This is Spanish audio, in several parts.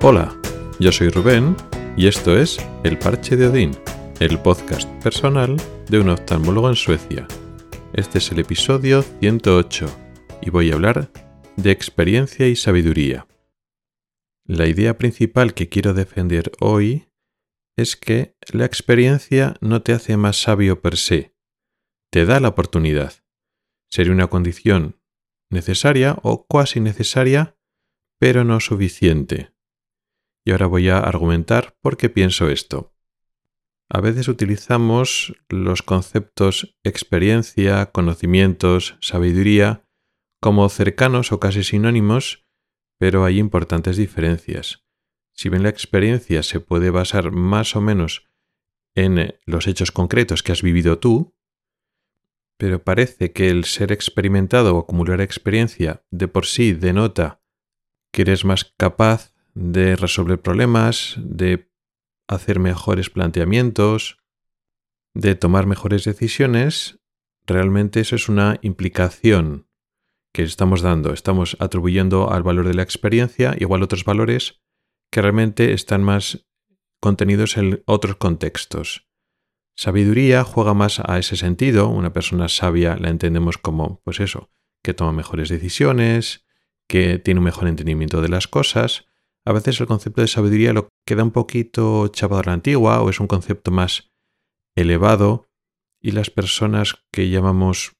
Hola, yo soy Rubén y esto es El Parche de Odín, el podcast personal de un oftalmólogo en Suecia. Este es el episodio 108 y voy a hablar de experiencia y sabiduría. La idea principal que quiero defender hoy es que la experiencia no te hace más sabio per se, te da la oportunidad. Sería una condición necesaria o cuasi necesaria, pero no suficiente. Y ahora voy a argumentar por qué pienso esto. A veces utilizamos los conceptos experiencia, conocimientos, sabiduría como cercanos o casi sinónimos, pero hay importantes diferencias. Si bien la experiencia se puede basar más o menos en los hechos concretos que has vivido tú, pero parece que el ser experimentado o acumular experiencia de por sí denota que eres más capaz de resolver problemas, de hacer mejores planteamientos, de tomar mejores decisiones, realmente eso es una implicación que estamos dando. Estamos atribuyendo al valor de la experiencia igual otros valores que realmente están más contenidos en otros contextos. Sabiduría juega más a ese sentido. Una persona sabia la entendemos como, pues eso, que toma mejores decisiones, que tiene un mejor entendimiento de las cosas. A veces el concepto de sabiduría lo queda un poquito chapado a la antigua o es un concepto más elevado y las personas que llamamos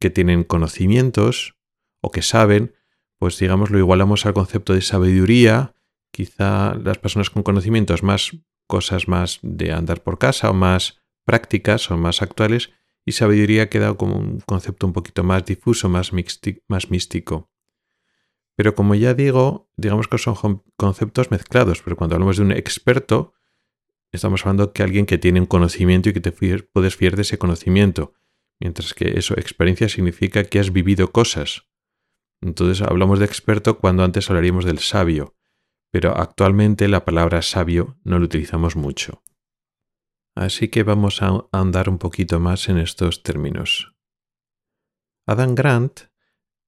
que tienen conocimientos o que saben, pues digamos lo igualamos al concepto de sabiduría. Quizá las personas con conocimientos más cosas más de andar por casa o más prácticas son más actuales y sabiduría queda como un concepto un poquito más difuso, más, más místico. Pero como ya digo, digamos que son conceptos mezclados, pero cuando hablamos de un experto, estamos hablando que alguien que tiene un conocimiento y que te puedes fiar de ese conocimiento, mientras que eso, experiencia significa que has vivido cosas. Entonces hablamos de experto cuando antes hablaríamos del sabio, pero actualmente la palabra sabio no lo utilizamos mucho. Así que vamos a andar un poquito más en estos términos. Adam Grant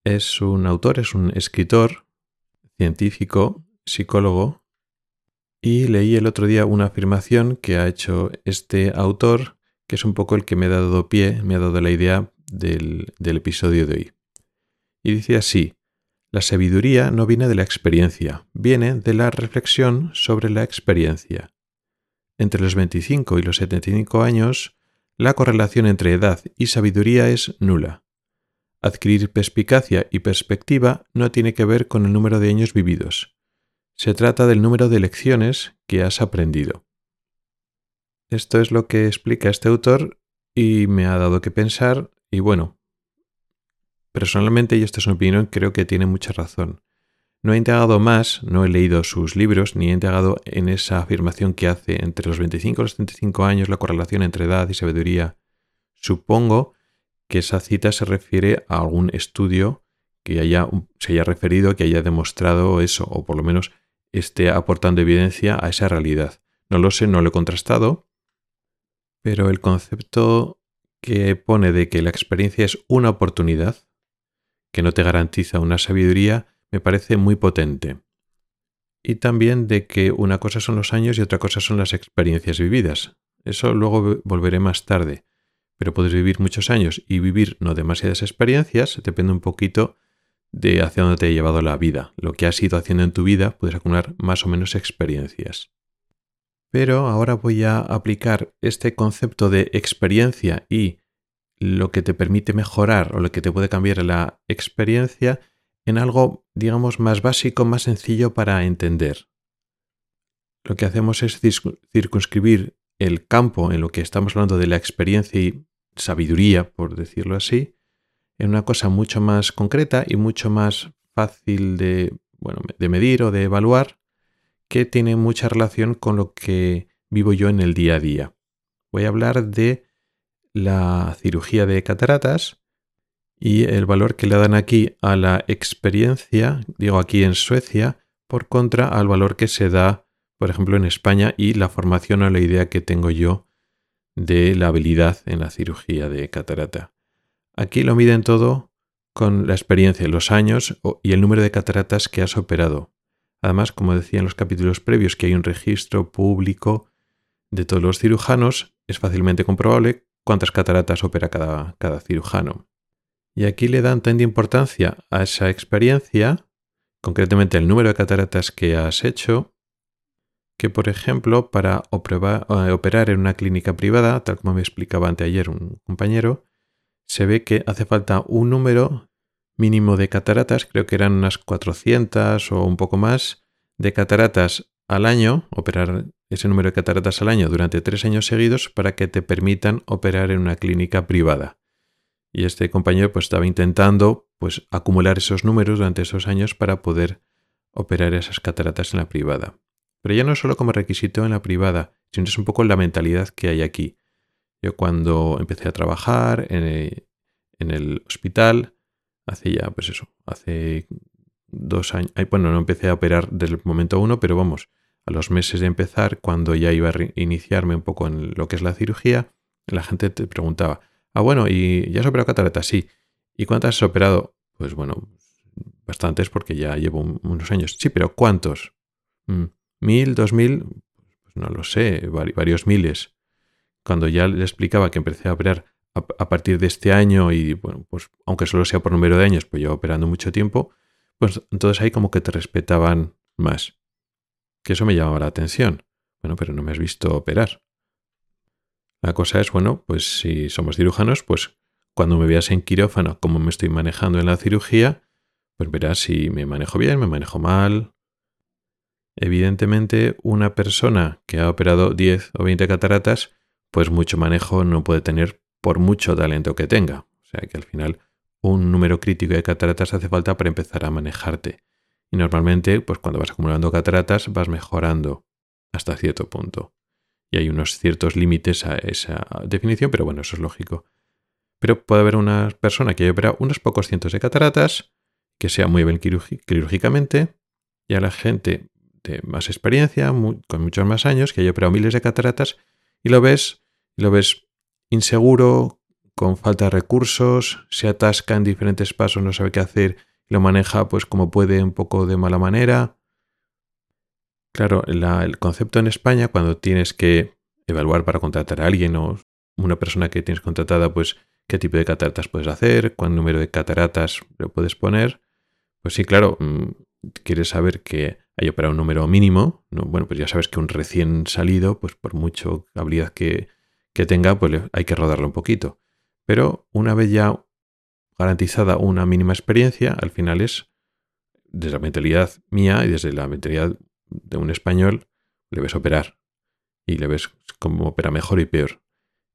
es un autor, es un escritor, científico, psicólogo, y leí el otro día una afirmación que ha hecho este autor, que es un poco el que me ha dado pie, me ha dado la idea del, episodio de hoy. Y dice así, la sabiduría no viene de la experiencia, viene de la reflexión sobre la experiencia. Entre los 25 y los 75 años, la correlación entre edad y sabiduría es nula. Adquirir perspicacia y perspectiva no tiene que ver con el número de años vividos. Se trata del número de lecciones que has aprendido. Esto es lo que explica este autor y me ha dado que pensar y bueno, personalmente, y esta es una opinión, creo que tiene mucha razón. No he indagado más, no he leído sus libros, ni he indagado en esa afirmación que hace entre los 25 y los 35 años la correlación entre edad y sabiduría. Supongo que esa cita se refiere a algún estudio que haya, se haya referido, que haya demostrado eso, o por lo menos esté aportando evidencia a esa realidad. No lo sé, no lo he contrastado, pero el concepto que pone de que la experiencia es una oportunidad, que no te garantiza una sabiduría, me parece muy potente. Y también de que una cosa son los años y otra cosa son las experiencias vividas. Eso luego volveré más tarde. Pero puedes vivir muchos años y vivir no demasiadas experiencias, depende un poquito de hacia dónde te ha llevado la vida. Lo que has ido haciendo en tu vida, puedes acumular más o menos experiencias. Pero ahora voy a aplicar este concepto de experiencia y lo que te permite mejorar o lo que te puede cambiar la experiencia en algo, digamos, más básico, más sencillo para entender. Lo que hacemos es circunscribir el campo en lo que estamos hablando de la experiencia y sabiduría, por decirlo así, en una cosa mucho más concreta y mucho más fácil de, bueno, de medir o de evaluar, que tiene mucha relación con lo que vivo yo en el día a día. Voy a hablar de la cirugía de cataratas y el valor que le dan aquí a la experiencia, digo aquí en Suecia, por contra al valor que se da, por ejemplo, en España y la formación o la idea que tengo yo de la habilidad en la cirugía de catarata. Aquí lo miden todo con la experiencia, los años y el número de cataratas que has operado. Además, como decía en los capítulos previos, que hay un registro público de todos los cirujanos, es fácilmente comprobable cuántas cataratas opera cada, cirujano. Y aquí le dan tanta importancia a esa experiencia, concretamente el número de cataratas que has hecho, que por ejemplo para eh, operar en una clínica privada, tal como me explicaba anteayer un compañero, se ve que hace falta un número mínimo de cataratas, creo que eran unas 400 o un poco más, de cataratas al año, operar ese número de cataratas al año durante tres años seguidos para que te permitan operar en una clínica privada. Y este compañero pues estaba intentando pues acumular esos números durante esos años para poder operar esas cataratas en la privada. Pero ya no solo como requisito en la privada, sino es un poco la mentalidad que hay aquí. Yo cuando empecé a trabajar en el, en el hospital, hace ya, pues eso, hace dos años, bueno, no empecé a operar desde el momento uno, pero vamos, a los meses de empezar, cuando ya iba a iniciarme un poco en lo que es la cirugía, la gente te preguntaba, ah, bueno, ¿y ya has operado cataratas? Sí. ¿Y cuántas has operado? Pues bueno, bastantes porque ya llevo unos años. Sí, pero ¿cuántos? Mm, ¿Mil, dos mil? Pues no lo sé, varios miles. Cuando ya le explicaba que empecé a operar a, partir de este año y, bueno, pues aunque solo sea por número de años, pues yo operando mucho tiempo, pues entonces ahí como que te respetaban más. Que eso me llamaba la atención. Bueno, pero no me has visto operar. La cosa es, bueno, pues si somos cirujanos, pues cuando me veas en quirófano cómo me estoy manejando en la cirugía, pues verás si me manejo bien, me manejo mal. Evidentemente, una persona que ha operado 10 o 20 cataratas, pues mucho manejo no puede tener por mucho talento que tenga. O sea que al final un número crítico de cataratas hace falta para empezar a manejarte. Y normalmente, pues cuando vas acumulando cataratas, vas mejorando hasta cierto punto. Y hay unos ciertos límites a esa definición, pero bueno, eso es lógico. Pero puede haber una persona que haya operado unos pocos cientos de cataratas, que sea muy bien quirúrgicamente, y a la gente de más experiencia, con muchos más años, que haya operado miles de cataratas, y lo ves, lo ves inseguro, con falta de recursos, se atasca en diferentes pasos, no sabe qué hacer lo maneja pues como puede un poco de mala manera. Claro, el concepto en España cuando tienes que evaluar para contratar a alguien o una persona que tienes contratada, pues qué tipo de cataratas puedes hacer, cuál número de cataratas le puedes poner. Pues sí, claro, mm, quieres saber que hay para un número mínimo, ¿no? bueno, pues ya sabes que un recién salido, pues por mucho habilidad que, que tenga, pues hay que rodarlo un poquito. Pero una vez ya garantizada una mínima experiencia, al final es, desde la mentalidad mía y desde la mentalidad de un español, le ves operar y le ves cómo opera mejor y peor.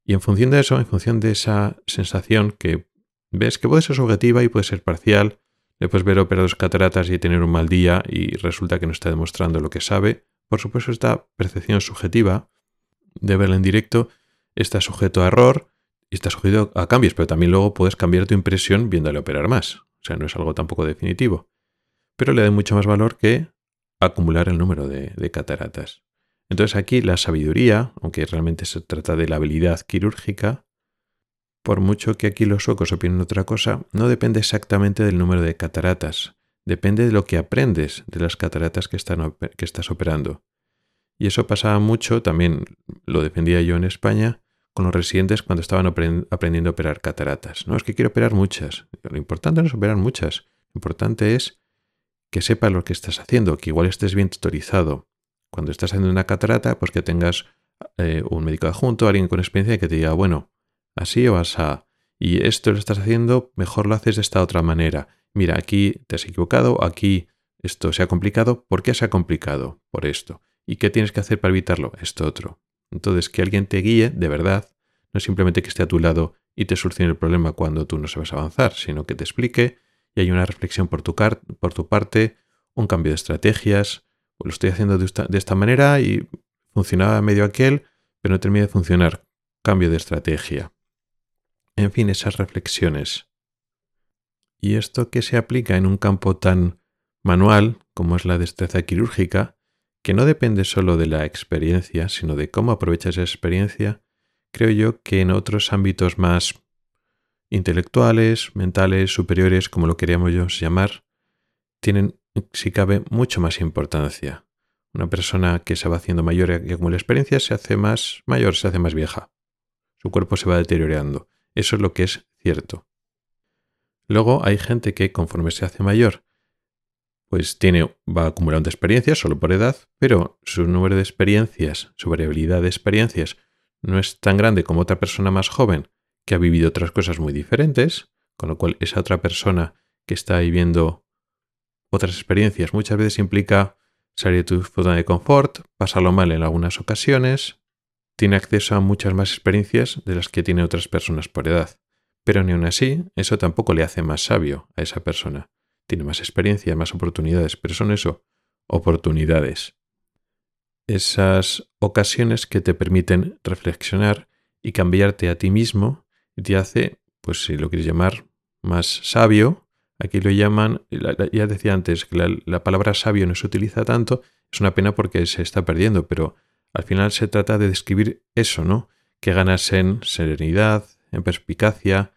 Y en función de eso, en función de esa sensación que ves que puede ser subjetiva y puede ser parcial, puedes ver operar dos cataratas y tener un mal día y resulta que no está demostrando lo que sabe. Por supuesto, esta percepción subjetiva de verla en directo está sujeto a error y está sujeto a cambios, pero también luego puedes cambiar tu impresión viéndole operar más. O sea, no es algo tampoco definitivo. Pero le da mucho más valor que acumular el número de cataratas. Entonces aquí la sabiduría, aunque realmente se trata de la habilidad quirúrgica, por mucho que aquí los suecos opinen otra cosa, no depende exactamente del número de cataratas, depende de lo que aprendes de las cataratas que, estás operando. Y eso pasaba mucho, también lo defendía yo en España, con los residentes cuando estaban aprendiendo a operar cataratas. No, es que quiero operar muchas. Lo importante no es operar muchas. Lo importante es que sepas lo que estás haciendo, que igual estés bien tutorizado. Cuando estás haciendo una catarata, pues que tengas eh, un médico adjunto, alguien con experiencia que te diga, bueno, así o asá. Y esto lo estás haciendo, mejor lo haces de esta otra manera. Mira, aquí te has equivocado, aquí esto se ha complicado. ¿Por qué se ha complicado? Por esto. ¿Y qué tienes que hacer para evitarlo? Esto otro. Entonces, que alguien te guíe de verdad, no simplemente que esté a tu lado y te solucione el problema cuando tú no sabes avanzar, sino que te explique y hay una reflexión por tu, por tu parte, un cambio de estrategias, pues lo estoy haciendo de esta, de esta manera y funcionaba medio aquel, pero no termina de funcionar. Cambio de estrategia. En fin, esas reflexiones. Y esto que se aplica en un campo tan manual como es la destreza quirúrgica, que no depende solo de la experiencia, sino de cómo aprovechas esa experiencia, creo yo que en otros ámbitos más intelectuales, mentales, superiores, como lo queríamos llamar, tienen si cabe, mucho más importancia. Una persona que se va haciendo mayor y acumula experiencia se hace más mayor, se hace más vieja. Su cuerpo se va deteriorando. Eso es lo que es cierto. Luego hay gente que conforme se hace mayor, pues tiene, va acumulando experiencias solo por edad, pero su número de experiencias, su variabilidad de experiencias, no es tan grande como otra persona más joven que ha vivido otras cosas muy diferentes, con lo cual esa otra persona que está viviendo otras experiencias muchas veces implica salir de tu zona de confort, pasarlo mal en algunas ocasiones, tiene acceso a muchas más experiencias de las que tienen otras personas por edad. Pero ni aun así, eso tampoco le hace más sabio a esa persona. Tiene más experiencia, más oportunidades, pero son eso, oportunidades. Esas ocasiones que te permiten reflexionar y cambiarte a ti mismo y te hace, pues si lo quieres llamar, más sabio. Aquí lo llaman, ya decía antes que la palabra sabio no se utiliza tanto, es una pena porque se está perdiendo, pero al final se trata de describir eso, ¿no? Que ganas en serenidad, en perspicacia,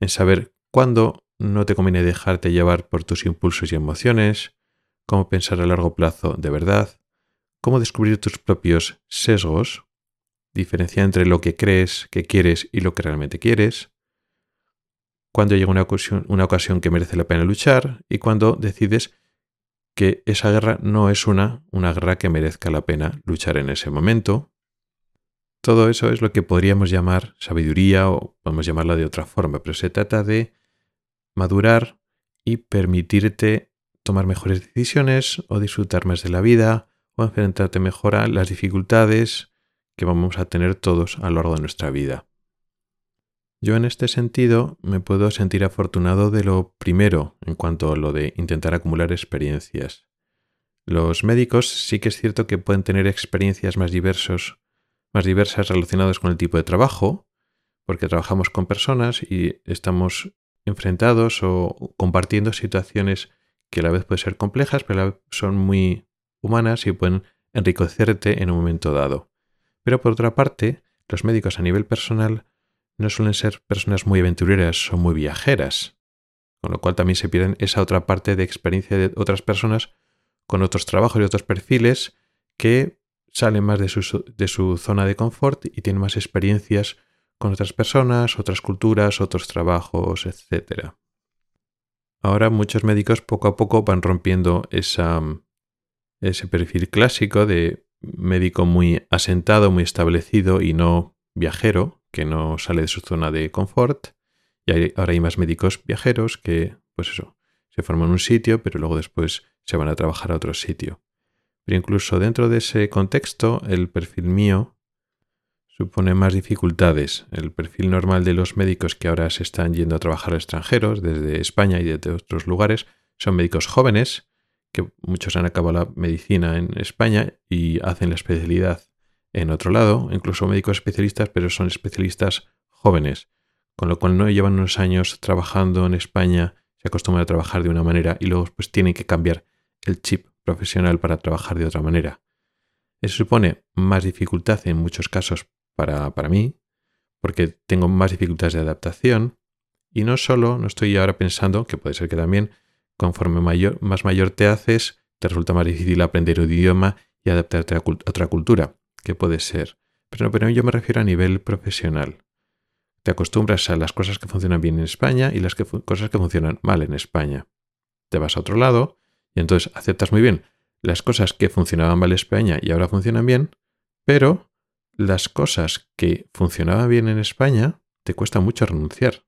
en saber cuándo no te conviene dejarte llevar por tus impulsos y emociones, cómo pensar a largo plazo de verdad, cómo descubrir tus propios sesgos, diferenciar entre lo que crees que quieres y lo que realmente quieres, cuando llega una ocasión, una ocasión que merece la pena luchar y cuando decides que esa guerra no es una, una guerra que merezca la pena luchar en ese momento. Todo eso es lo que podríamos llamar sabiduría o podemos llamarla de otra forma, pero se trata de madurar y permitirte tomar mejores decisiones o disfrutar más de la vida o enfrentarte mejor a las dificultades que vamos a tener todos a lo largo de nuestra vida. Yo en este sentido me puedo sentir afortunado de lo primero en cuanto a lo de intentar acumular experiencias. Los médicos sí que es cierto que pueden tener experiencias más más diversas relacionadas con el tipo de trabajo, porque trabajamos con personas y estamos enfrentados o compartiendo situaciones que a la vez pueden ser complejas, pero a la vez son muy humanas y pueden enriquecerte en un momento dado. Pero por otra parte, los médicos a nivel personal no suelen ser personas muy aventureras o muy viajeras, con lo cual también se pierden esa otra parte de experiencia de otras personas con otros trabajos y otros perfiles que salen más de su, de su zona de confort y tienen más experiencias con otras personas, otras culturas, otros trabajos, etc. Ahora muchos médicos poco a poco van rompiendo ese perfil clásico de médico muy asentado, muy establecido y no viajero, que no sale de su zona de confort. Y ahora hay más médicos viajeros que, pues eso, se forman en un sitio, pero luego después se van a trabajar a otro sitio. Pero incluso dentro de ese contexto, el perfil mío supone más dificultades. El perfil normal de los médicos que ahora se están yendo a trabajar a extranjeros, desde España y desde otros lugares, son médicos jóvenes, que muchos han acabado la medicina en España y hacen la especialidad en otro lado, incluso médicos especialistas, pero son especialistas jóvenes, con lo cual no llevan unos años trabajando en España, se acostumbran a trabajar de una manera y luego pues tienen que cambiar el chip profesional para trabajar de otra manera. Eso supone más dificultad en muchos casos para, para mí, porque tengo más dificultades de adaptación y no solo, no estoy ahora pensando, que puede ser que también, conforme más mayor te haces, te resulta más difícil aprender un idioma y adaptarte a otra cultura que puede ser. Pero, pero yo me refiero a nivel profesional. Te acostumbras a las cosas que funcionan bien en España y las cosas que funcionan mal en España. Te vas a otro lado y entonces aceptas muy bien las cosas que funcionaban mal en España y ahora funcionan bien, pero las cosas que funcionaban bien en España te cuesta mucho renunciar.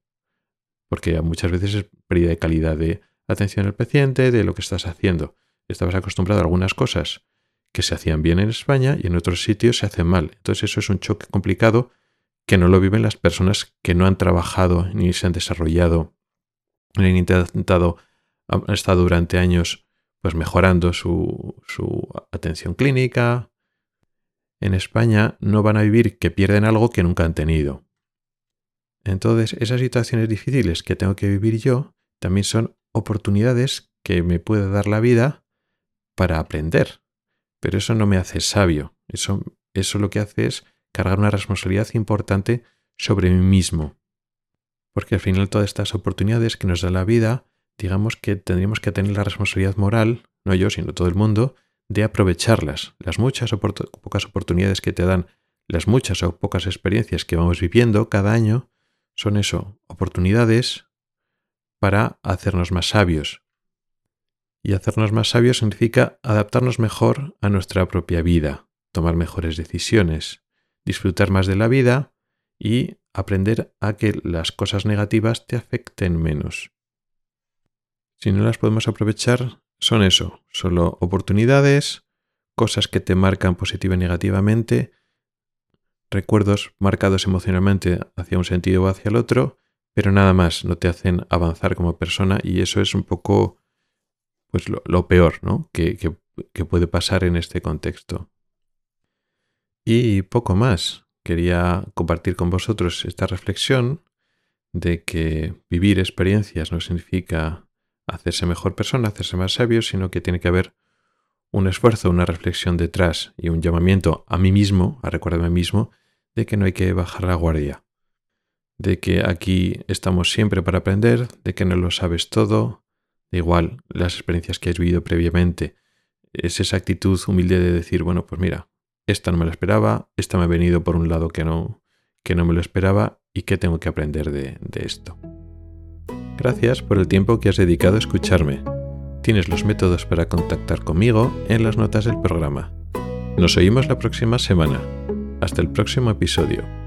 Porque muchas veces es pérdida de calidad de atención al paciente, de lo que estás haciendo. Estabas acostumbrado a algunas cosas que se hacían bien en España y en otros sitios se hacen mal. Entonces eso es un choque complicado que no lo viven las personas que no han trabajado ni se han desarrollado, ni han intentado, han estado durante años pues mejorando su, su atención clínica. En España no van a vivir que pierden algo que nunca han tenido. Entonces esas situaciones difíciles que tengo que vivir yo también son oportunidades que me puede dar la vida para aprender pero eso no me hace sabio. Eso, eso lo que hace es cargar una responsabilidad importante sobre mí mismo. Porque al final todas estas oportunidades que nos da la vida digamos que tendríamos que tener la responsabilidad moral, no yo, sino todo el mundo, de aprovecharlas, las muchas o pocas oportunidades que te dan, las muchas o pocas experiencias que vamos viviendo cada año, son eso, oportunidades para hacernos más sabios. Y hacernos más sabios significa adaptarnos mejor a nuestra propia vida, tomar mejores decisiones, disfrutar más de la vida y aprender a que las cosas negativas te afecten menos. Si no las podemos aprovechar, son eso, solo oportunidades, cosas que te marcan positiva y negativamente, recuerdos marcados emocionalmente hacia un sentido o hacia el otro, pero nada más, no te hacen avanzar como persona y eso es un poco pues lo, peor ¿no? que, que puede pasar en este contexto. Y poco más. Quería compartir con vosotros esta reflexión de que vivir experiencias no significa hacerse mejor persona, hacerse más sabio, sino que tiene que haber un esfuerzo, una reflexión detrás y un llamamiento a mí mismo, a recordarme a mí mismo, de que no hay que bajar la guardia, de que aquí estamos siempre para aprender, de que no lo sabes todo, igual las experiencias que has vivido previamente, es esa actitud humilde de decir, bueno, pues mira, esta no me la esperaba, esta me ha venido por un lado que no, que no me lo esperaba y que tengo que aprender de, de esto. Gracias por el tiempo que has dedicado a escucharme. Tienes los métodos para contactar conmigo en las notas del programa. Nos oímos la próxima semana. Hasta el próximo episodio.